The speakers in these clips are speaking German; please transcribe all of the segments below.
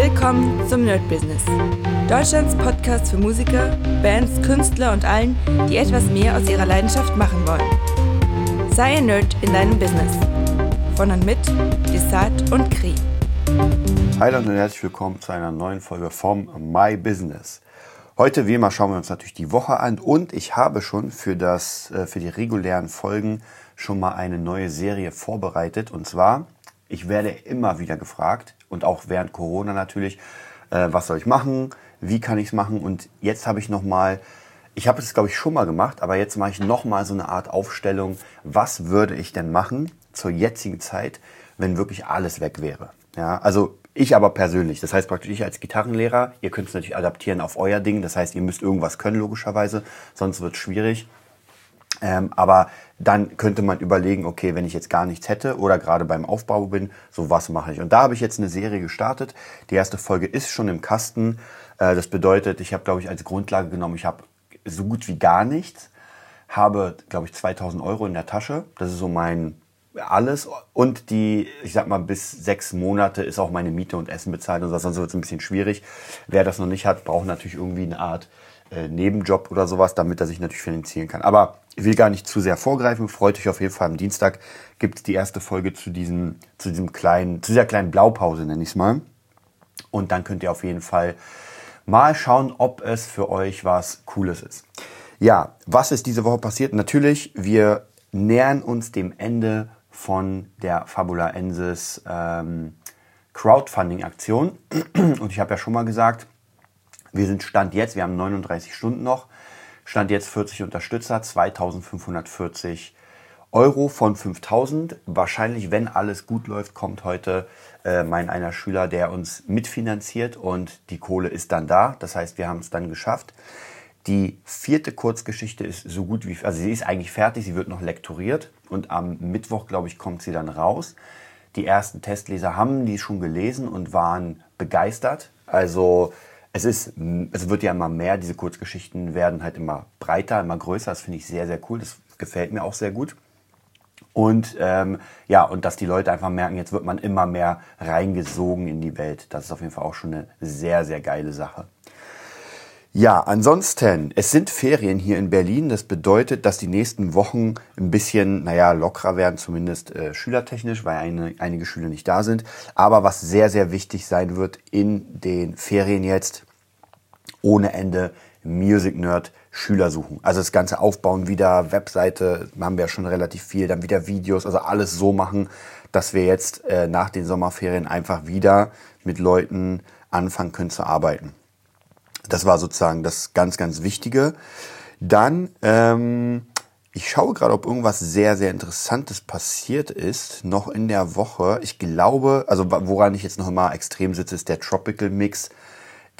Willkommen zum Nerd Business. Deutschlands Podcast für Musiker, Bands, Künstler und allen, die etwas mehr aus ihrer Leidenschaft machen wollen. Sei ein Nerd in deinem Business. Von und mit Desart und Kri. Hi und herzlich willkommen zu einer neuen Folge vom My Business. Heute wie immer schauen wir uns natürlich die Woche an und ich habe schon für das äh, für die regulären Folgen schon mal eine neue Serie vorbereitet und zwar ich werde immer wieder gefragt und auch während Corona natürlich, äh, was soll ich machen, wie kann ich es machen und jetzt habe ich noch mal ich habe es glaube ich schon mal gemacht, aber jetzt mache ich noch mal so eine Art Aufstellung, was würde ich denn machen zur jetzigen Zeit, wenn wirklich alles weg wäre. Ja, also ich aber persönlich, das heißt praktisch ich als Gitarrenlehrer, ihr könnt es natürlich adaptieren auf euer Ding, das heißt ihr müsst irgendwas können logischerweise, sonst wird es schwierig. Ähm, aber dann könnte man überlegen, okay, wenn ich jetzt gar nichts hätte oder gerade beim Aufbau bin, so was mache ich. Und da habe ich jetzt eine Serie gestartet. Die erste Folge ist schon im Kasten. Äh, das bedeutet, ich habe, glaube ich, als Grundlage genommen, ich habe so gut wie gar nichts, habe, glaube ich, 2000 Euro in der Tasche. Das ist so mein alles. Und die, ich sag mal, bis sechs Monate ist auch meine Miete und Essen bezahlt und sonst wird es ein bisschen schwierig. Wer das noch nicht hat, braucht natürlich irgendwie eine Art äh, Nebenjob oder sowas, damit er sich natürlich finanzieren kann. Aber ich will gar nicht zu sehr vorgreifen. Freut euch auf jeden Fall am Dienstag gibt es die erste Folge zu diesem, zu diesem kleinen, zu dieser kleinen Blaupause, nenne ich es mal. Und dann könnt ihr auf jeden Fall mal schauen, ob es für euch was Cooles ist. Ja, was ist diese Woche passiert? Natürlich, wir nähern uns dem Ende von der Fabula Ensis ähm, Crowdfunding-Aktion. Und ich habe ja schon mal gesagt, wir sind Stand jetzt, wir haben 39 Stunden noch, Stand jetzt 40 Unterstützer, 2540 Euro von 5000. Wahrscheinlich, wenn alles gut läuft, kommt heute äh, mein einer Schüler, der uns mitfinanziert und die Kohle ist dann da. Das heißt, wir haben es dann geschafft. Die vierte Kurzgeschichte ist so gut wie, also sie ist eigentlich fertig, sie wird noch lektoriert und am Mittwoch, glaube ich, kommt sie dann raus. Die ersten Testleser haben die schon gelesen und waren begeistert. Also es ist, es wird ja immer mehr, diese Kurzgeschichten werden halt immer breiter, immer größer. Das finde ich sehr, sehr cool. Das gefällt mir auch sehr gut. Und ähm, ja, und dass die Leute einfach merken, jetzt wird man immer mehr reingesogen in die Welt. Das ist auf jeden Fall auch schon eine sehr, sehr geile Sache. Ja, ansonsten, es sind Ferien hier in Berlin. Das bedeutet, dass die nächsten Wochen ein bisschen, naja, lockerer werden, zumindest äh, schülertechnisch, weil eine, einige Schüler nicht da sind. Aber was sehr, sehr wichtig sein wird in den Ferien jetzt, ohne Ende Music Nerd Schüler suchen. Also das ganze Aufbauen wieder, Webseite, haben wir ja schon relativ viel, dann wieder Videos, also alles so machen, dass wir jetzt äh, nach den Sommerferien einfach wieder mit Leuten anfangen können zu arbeiten. Das war sozusagen das ganz, ganz Wichtige. Dann, ähm, ich schaue gerade, ob irgendwas sehr, sehr Interessantes passiert ist, noch in der Woche. Ich glaube, also woran ich jetzt noch mal extrem sitze, ist der Tropical Mix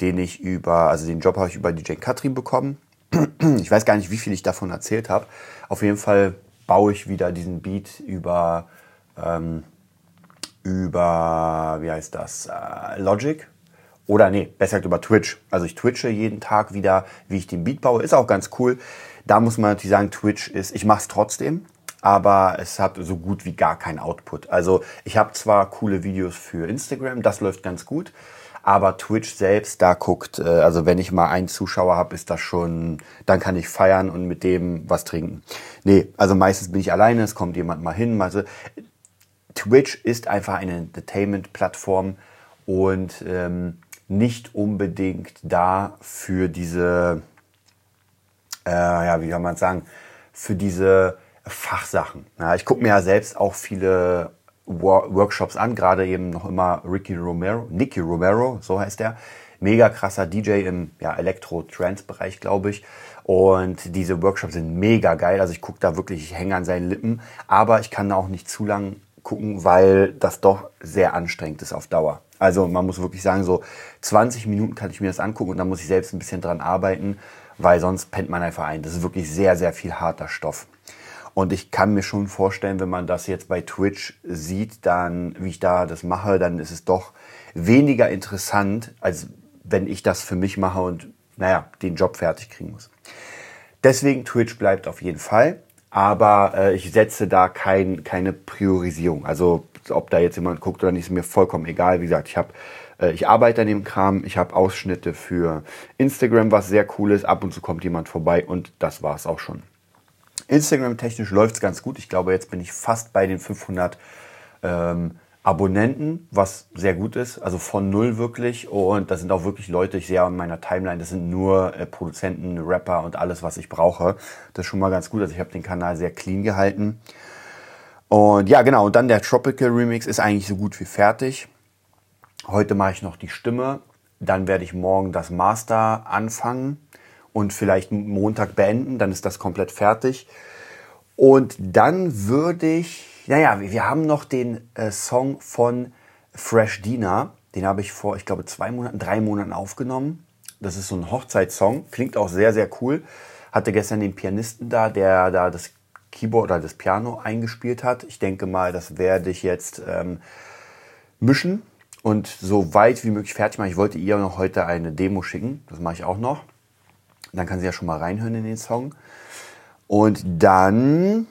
den ich über, also den Job habe ich über DJ Katrin bekommen. Ich weiß gar nicht, wie viel ich davon erzählt habe. Auf jeden Fall baue ich wieder diesen Beat über, ähm, über, wie heißt das, äh, Logic. Oder nee, besser gesagt über Twitch. Also ich twitche jeden Tag wieder, wie ich den Beat baue. Ist auch ganz cool. Da muss man natürlich sagen, Twitch ist, ich mache es trotzdem, aber es hat so gut wie gar keinen Output. Also ich habe zwar coole Videos für Instagram, das läuft ganz gut. Aber Twitch selbst, da guckt, äh, also wenn ich mal einen Zuschauer habe, ist das schon, dann kann ich feiern und mit dem was trinken. Nee, also meistens bin ich alleine, es kommt jemand mal hin. Also Twitch ist einfach eine Entertainment-Plattform und ähm, nicht unbedingt da für diese, äh, ja, wie kann man sagen, für diese Fachsachen. Ja, ich gucke mir ja selbst auch viele Workshops an, gerade eben noch immer Ricky Romero, Nicky Romero, so heißt er. Mega krasser DJ im ja, Elektro-Trance-Bereich, glaube ich. Und diese Workshops sind mega geil. Also ich gucke da wirklich, ich hänge an seinen Lippen. Aber ich kann da auch nicht zu lang gucken, weil das doch sehr anstrengend ist auf Dauer. Also man muss wirklich sagen, so 20 Minuten kann ich mir das angucken und dann muss ich selbst ein bisschen dran arbeiten, weil sonst pennt man einfach ein. Das ist wirklich sehr, sehr viel harter Stoff. Und ich kann mir schon vorstellen, wenn man das jetzt bei Twitch sieht, dann, wie ich da das mache, dann ist es doch weniger interessant, als wenn ich das für mich mache und, naja, den Job fertig kriegen muss. Deswegen Twitch bleibt auf jeden Fall, aber äh, ich setze da kein, keine Priorisierung. Also ob da jetzt jemand guckt oder nicht, ist mir vollkommen egal. Wie gesagt, ich habe äh, ich arbeite an dem Kram, ich habe Ausschnitte für Instagram, was sehr cool ist. Ab und zu kommt jemand vorbei und das war es auch schon. Instagram-technisch läuft es ganz gut. Ich glaube, jetzt bin ich fast bei den 500 ähm, Abonnenten, was sehr gut ist. Also von null wirklich. Und das sind auch wirklich Leute, ich sehe an meiner Timeline, das sind nur äh, Produzenten, Rapper und alles, was ich brauche. Das ist schon mal ganz gut. Also ich habe den Kanal sehr clean gehalten. Und ja, genau. Und dann der Tropical Remix ist eigentlich so gut wie fertig. Heute mache ich noch die Stimme. Dann werde ich morgen das Master anfangen und vielleicht Montag beenden. Dann ist das komplett fertig. Und dann würde ich, naja, wir haben noch den äh, Song von Fresh Dina. Den habe ich vor, ich glaube, zwei Monaten, drei Monaten aufgenommen. Das ist so ein Hochzeitssong. Klingt auch sehr, sehr cool. Hatte gestern den Pianisten da, der da das Keyboard oder das Piano eingespielt hat. Ich denke mal, das werde ich jetzt ähm, mischen und so weit wie möglich fertig machen. Ich wollte ihr noch heute eine Demo schicken. Das mache ich auch noch. Dann kann sie ja schon mal reinhören in den Song. Und dann,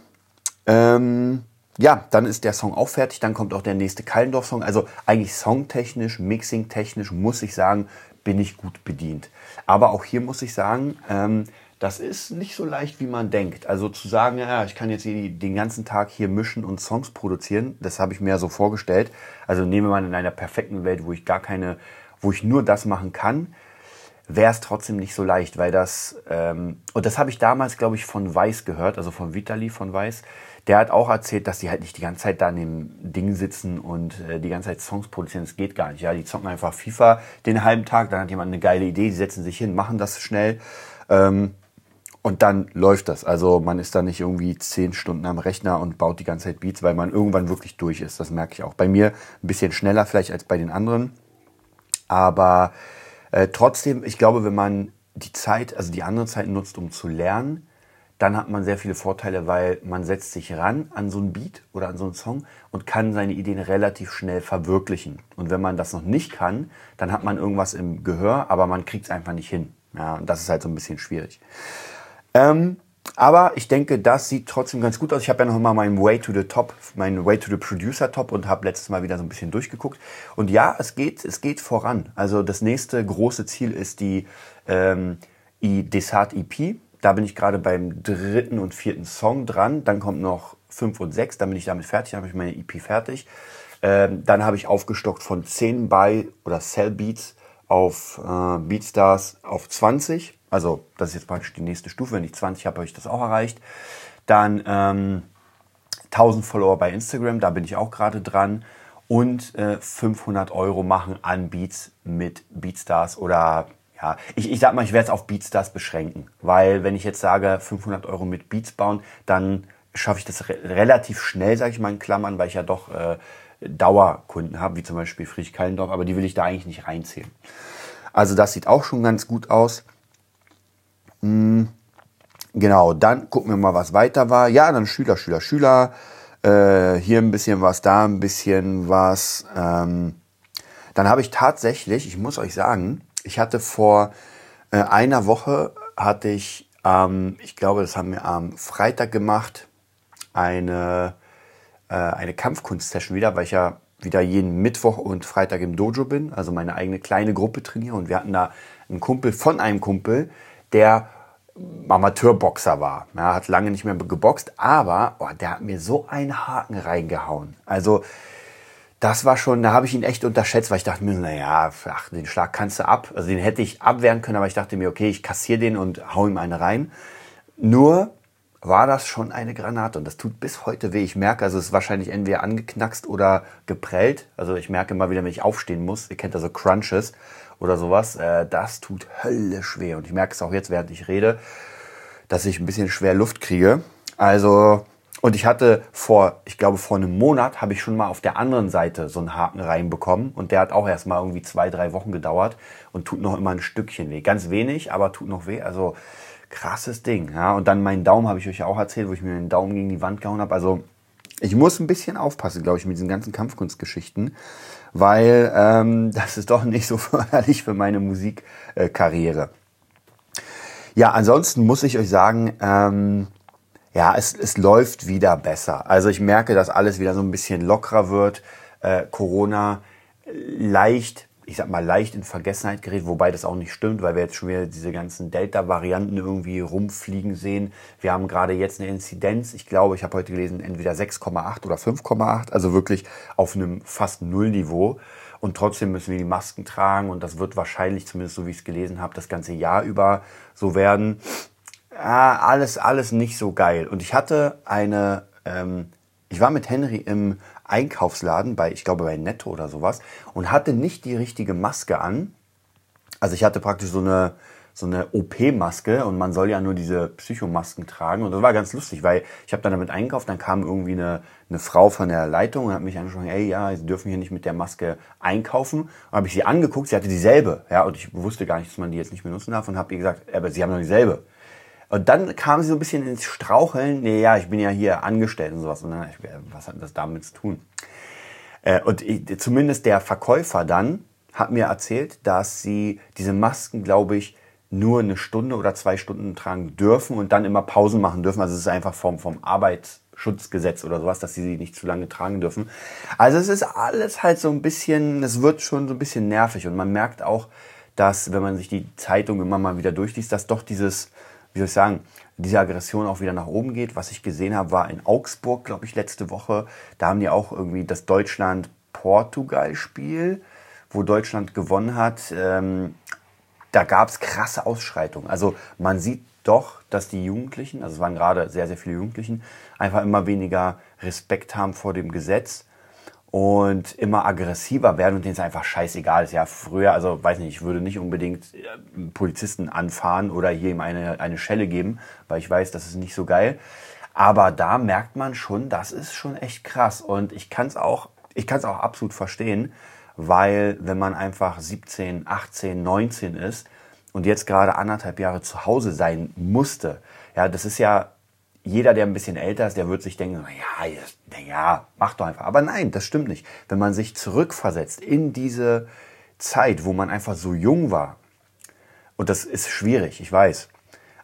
ähm, ja, dann ist der Song auch fertig. Dann kommt auch der nächste Kallendorf-Song. Also eigentlich songtechnisch, mixingtechnisch muss ich sagen, bin ich gut bedient. Aber auch hier muss ich sagen, ähm, das ist nicht so leicht, wie man denkt. Also zu sagen, ja, ich kann jetzt den ganzen Tag hier mischen und Songs produzieren, das habe ich mir so vorgestellt. Also nehmen wir mal in einer perfekten Welt, wo ich gar keine, wo ich nur das machen kann, wäre es trotzdem nicht so leicht, weil das, ähm, und das habe ich damals, glaube ich, von Weiß gehört, also von Vitali von Weiß. Der hat auch erzählt, dass die halt nicht die ganze Zeit da an dem Ding sitzen und äh, die ganze Zeit Songs produzieren. Das geht gar nicht. Ja, die zocken einfach FIFA den halben Tag, dann hat jemand eine geile Idee, die setzen sich hin, machen das schnell. Ähm, und dann läuft das. Also man ist da nicht irgendwie zehn Stunden am Rechner und baut die ganze Zeit Beats, weil man irgendwann wirklich durch ist. Das merke ich auch. Bei mir ein bisschen schneller vielleicht als bei den anderen. Aber äh, trotzdem, ich glaube, wenn man die Zeit, also die andere Zeit nutzt, um zu lernen, dann hat man sehr viele Vorteile, weil man setzt sich ran an so ein Beat oder an so einen Song und kann seine Ideen relativ schnell verwirklichen. Und wenn man das noch nicht kann, dann hat man irgendwas im Gehör, aber man kriegt es einfach nicht hin. Ja, und das ist halt so ein bisschen schwierig. Ähm, aber ich denke, das sieht trotzdem ganz gut aus. Ich habe ja noch mal meinen Way to the Top, meinen Way to the Producer Top und habe letztes Mal wieder so ein bisschen durchgeguckt. Und ja, es geht, es geht voran. Also das nächste große Ziel ist die ähm, Desart EP. Da bin ich gerade beim dritten und vierten Song dran. Dann kommt noch fünf und sechs. Dann bin ich damit fertig. Dann habe ich meine EP fertig. Ähm, dann habe ich aufgestockt von 10 bei oder Cell Beats auf äh, Beatstars auf 20 also das ist jetzt praktisch die nächste Stufe. Wenn ich 20 habe, habe ich das auch erreicht. Dann ähm, 1000 Follower bei Instagram, da bin ich auch gerade dran. Und äh, 500 Euro machen an Beats mit Beatstars oder ja, ich, ich sag mal, ich werde es auf Beatstars beschränken. Weil wenn ich jetzt sage 500 Euro mit Beats bauen, dann schaffe ich das re relativ schnell, sage ich mal in Klammern, weil ich ja doch äh, Dauerkunden habe, wie zum Beispiel Friedrich Kallendorf, aber die will ich da eigentlich nicht reinzählen. Also das sieht auch schon ganz gut aus. Hm, genau, dann gucken wir mal, was weiter war. Ja, dann Schüler, Schüler, Schüler. Äh, hier ein bisschen was, da ein bisschen was. Ähm, dann habe ich tatsächlich, ich muss euch sagen, ich hatte vor äh, einer Woche, hatte ich, ähm, ich glaube, das haben wir am Freitag gemacht, eine, äh, eine Kampfkunst-Session wieder, weil ich ja wieder jeden Mittwoch und Freitag im Dojo bin, also meine eigene kleine Gruppe trainiere. Und wir hatten da einen Kumpel von einem Kumpel, der Amateurboxer war. Er hat lange nicht mehr geboxt, aber oh, der hat mir so einen Haken reingehauen. Also das war schon, da habe ich ihn echt unterschätzt, weil ich dachte mir, naja, ach, den Schlag kannst du ab. Also den hätte ich abwehren können, aber ich dachte mir, okay, ich kassiere den und hau ihm eine rein. Nur war das schon eine Granate und das tut bis heute weh. Ich merke, also es ist wahrscheinlich entweder angeknackst oder geprellt. Also ich merke immer wieder, wenn ich aufstehen muss. Ihr kennt also Crunches oder sowas. Äh, das tut höllisch weh. Und ich merke es auch jetzt, während ich rede, dass ich ein bisschen schwer Luft kriege. Also, und ich hatte vor, ich glaube, vor einem Monat habe ich schon mal auf der anderen Seite so einen Haken reinbekommen. Und der hat auch erst mal irgendwie zwei, drei Wochen gedauert und tut noch immer ein Stückchen weh. Ganz wenig, aber tut noch weh. Also krasses Ding. Ja. Und dann meinen Daumen habe ich euch ja auch erzählt, wo ich mir den Daumen gegen die Wand gehauen habe. Also ich muss ein bisschen aufpassen, glaube ich, mit diesen ganzen Kampfkunstgeschichten weil ähm, das ist doch nicht so förderlich für meine Musikkarriere. ja, ansonsten muss ich euch sagen, ähm, ja, es, es läuft wieder besser. Also ich merke, dass alles wieder so ein bisschen lockerer wird. Äh, Corona leicht, ich sag mal, leicht in Vergessenheit gerät, wobei das auch nicht stimmt, weil wir jetzt schon wieder diese ganzen Delta-Varianten irgendwie rumfliegen sehen. Wir haben gerade jetzt eine Inzidenz, ich glaube, ich habe heute gelesen, entweder 6,8 oder 5,8, also wirklich auf einem fast Nullniveau. Und trotzdem müssen wir die Masken tragen und das wird wahrscheinlich, zumindest so wie ich es gelesen habe, das ganze Jahr über so werden. Ah, alles, alles nicht so geil. Und ich hatte eine, ähm, ich war mit Henry im Einkaufsladen bei, ich glaube bei Netto oder sowas und hatte nicht die richtige Maske an. Also ich hatte praktisch so eine, so eine OP-Maske und man soll ja nur diese Psychomasken tragen. Und das war ganz lustig, weil ich habe dann damit eingekauft, dann kam irgendwie eine, eine Frau von der Leitung und hat mich angesprochen, ey, ja, Sie dürfen hier nicht mit der Maske einkaufen. Und habe ich sie angeguckt, sie hatte dieselbe. Ja, und ich wusste gar nicht, dass man die jetzt nicht benutzen darf und habe ihr gesagt, aber Sie haben doch dieselbe. Und dann kam sie so ein bisschen ins Straucheln. Nee, ja, ich bin ja hier angestellt und sowas. Und dann, was hat das damit zu tun? Äh, und ich, zumindest der Verkäufer dann hat mir erzählt, dass sie diese Masken, glaube ich, nur eine Stunde oder zwei Stunden tragen dürfen und dann immer Pausen machen dürfen. Also es ist einfach vom, vom Arbeitsschutzgesetz oder sowas, dass sie sie nicht zu lange tragen dürfen. Also es ist alles halt so ein bisschen, es wird schon so ein bisschen nervig und man merkt auch, dass, wenn man sich die Zeitung immer mal wieder durchliest, dass doch dieses, wie soll ich sagen, diese Aggression auch wieder nach oben geht. Was ich gesehen habe, war in Augsburg, glaube ich, letzte Woche. Da haben die auch irgendwie das Deutschland-Portugal-Spiel, wo Deutschland gewonnen hat. Ähm, da gab es krasse Ausschreitungen. Also man sieht doch, dass die Jugendlichen, also es waren gerade sehr, sehr viele Jugendlichen, einfach immer weniger Respekt haben vor dem Gesetz und immer aggressiver werden und denen es einfach scheißegal ist. Ja, früher, also weiß nicht, ich würde nicht unbedingt äh, Polizisten anfahren oder hier ihm eine, eine Schelle geben, weil ich weiß, das ist nicht so geil. Aber da merkt man schon, das ist schon echt krass. Und ich kann es auch, ich kann es auch absolut verstehen, weil wenn man einfach 17, 18, 19 ist und jetzt gerade anderthalb Jahre zu Hause sein musste, ja, das ist ja jeder, der ein bisschen älter ist, der wird sich denken, ja, ja, mach doch einfach. Aber nein, das stimmt nicht. Wenn man sich zurückversetzt in diese Zeit, wo man einfach so jung war, und das ist schwierig, ich weiß.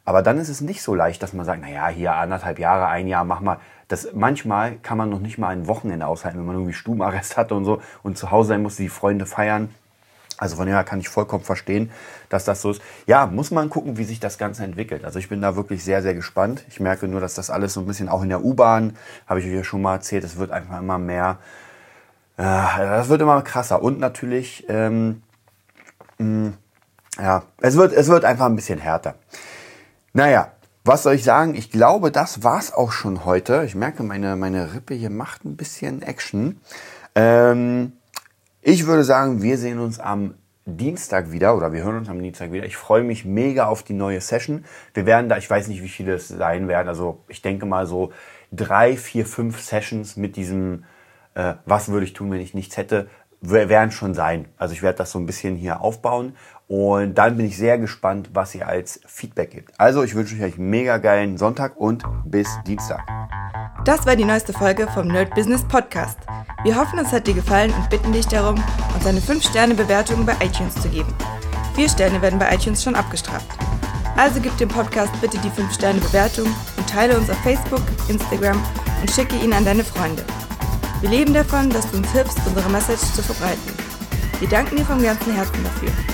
Aber dann ist es nicht so leicht, dass man sagt, na ja, hier anderthalb Jahre, ein Jahr, mach mal. Das, manchmal kann man noch nicht mal ein Wochenende aushalten, wenn man irgendwie Stubenarrest hatte und so und zu Hause sein muss, die Freunde feiern. Also von daher kann ich vollkommen verstehen, dass das so ist. Ja, muss man gucken, wie sich das Ganze entwickelt. Also ich bin da wirklich sehr, sehr gespannt. Ich merke nur, dass das alles so ein bisschen auch in der U-Bahn, habe ich euch ja schon mal erzählt, es wird einfach immer mehr, äh, das wird immer krasser. Und natürlich, ähm, mh, ja, es wird, es wird einfach ein bisschen härter. Naja, was soll ich sagen? Ich glaube, das war's auch schon heute. Ich merke, meine, meine Rippe hier macht ein bisschen Action. Ähm, ich würde sagen, wir sehen uns am Dienstag wieder oder wir hören uns am Dienstag wieder. Ich freue mich mega auf die neue Session. Wir werden da, ich weiß nicht, wie viele es sein werden, also ich denke mal so drei, vier, fünf Sessions mit diesem, äh, was würde ich tun, wenn ich nichts hätte, werden schon sein. Also ich werde das so ein bisschen hier aufbauen und dann bin ich sehr gespannt, was ihr als Feedback gebt. Also ich wünsche euch einen mega geilen Sonntag und bis Dienstag. Das war die neueste Folge vom Nerd Business Podcast. Wir hoffen, es hat dir gefallen und bitten dich darum, uns eine 5-Sterne-Bewertung bei iTunes zu geben. Vier Sterne werden bei iTunes schon abgestraft. Also gib dem Podcast bitte die 5-Sterne-Bewertung und teile uns auf Facebook, Instagram und schicke ihn an deine Freunde. Wir leben davon, dass du uns hilfst, unsere Message zu verbreiten. Wir danken dir vom ganzen Herzen dafür.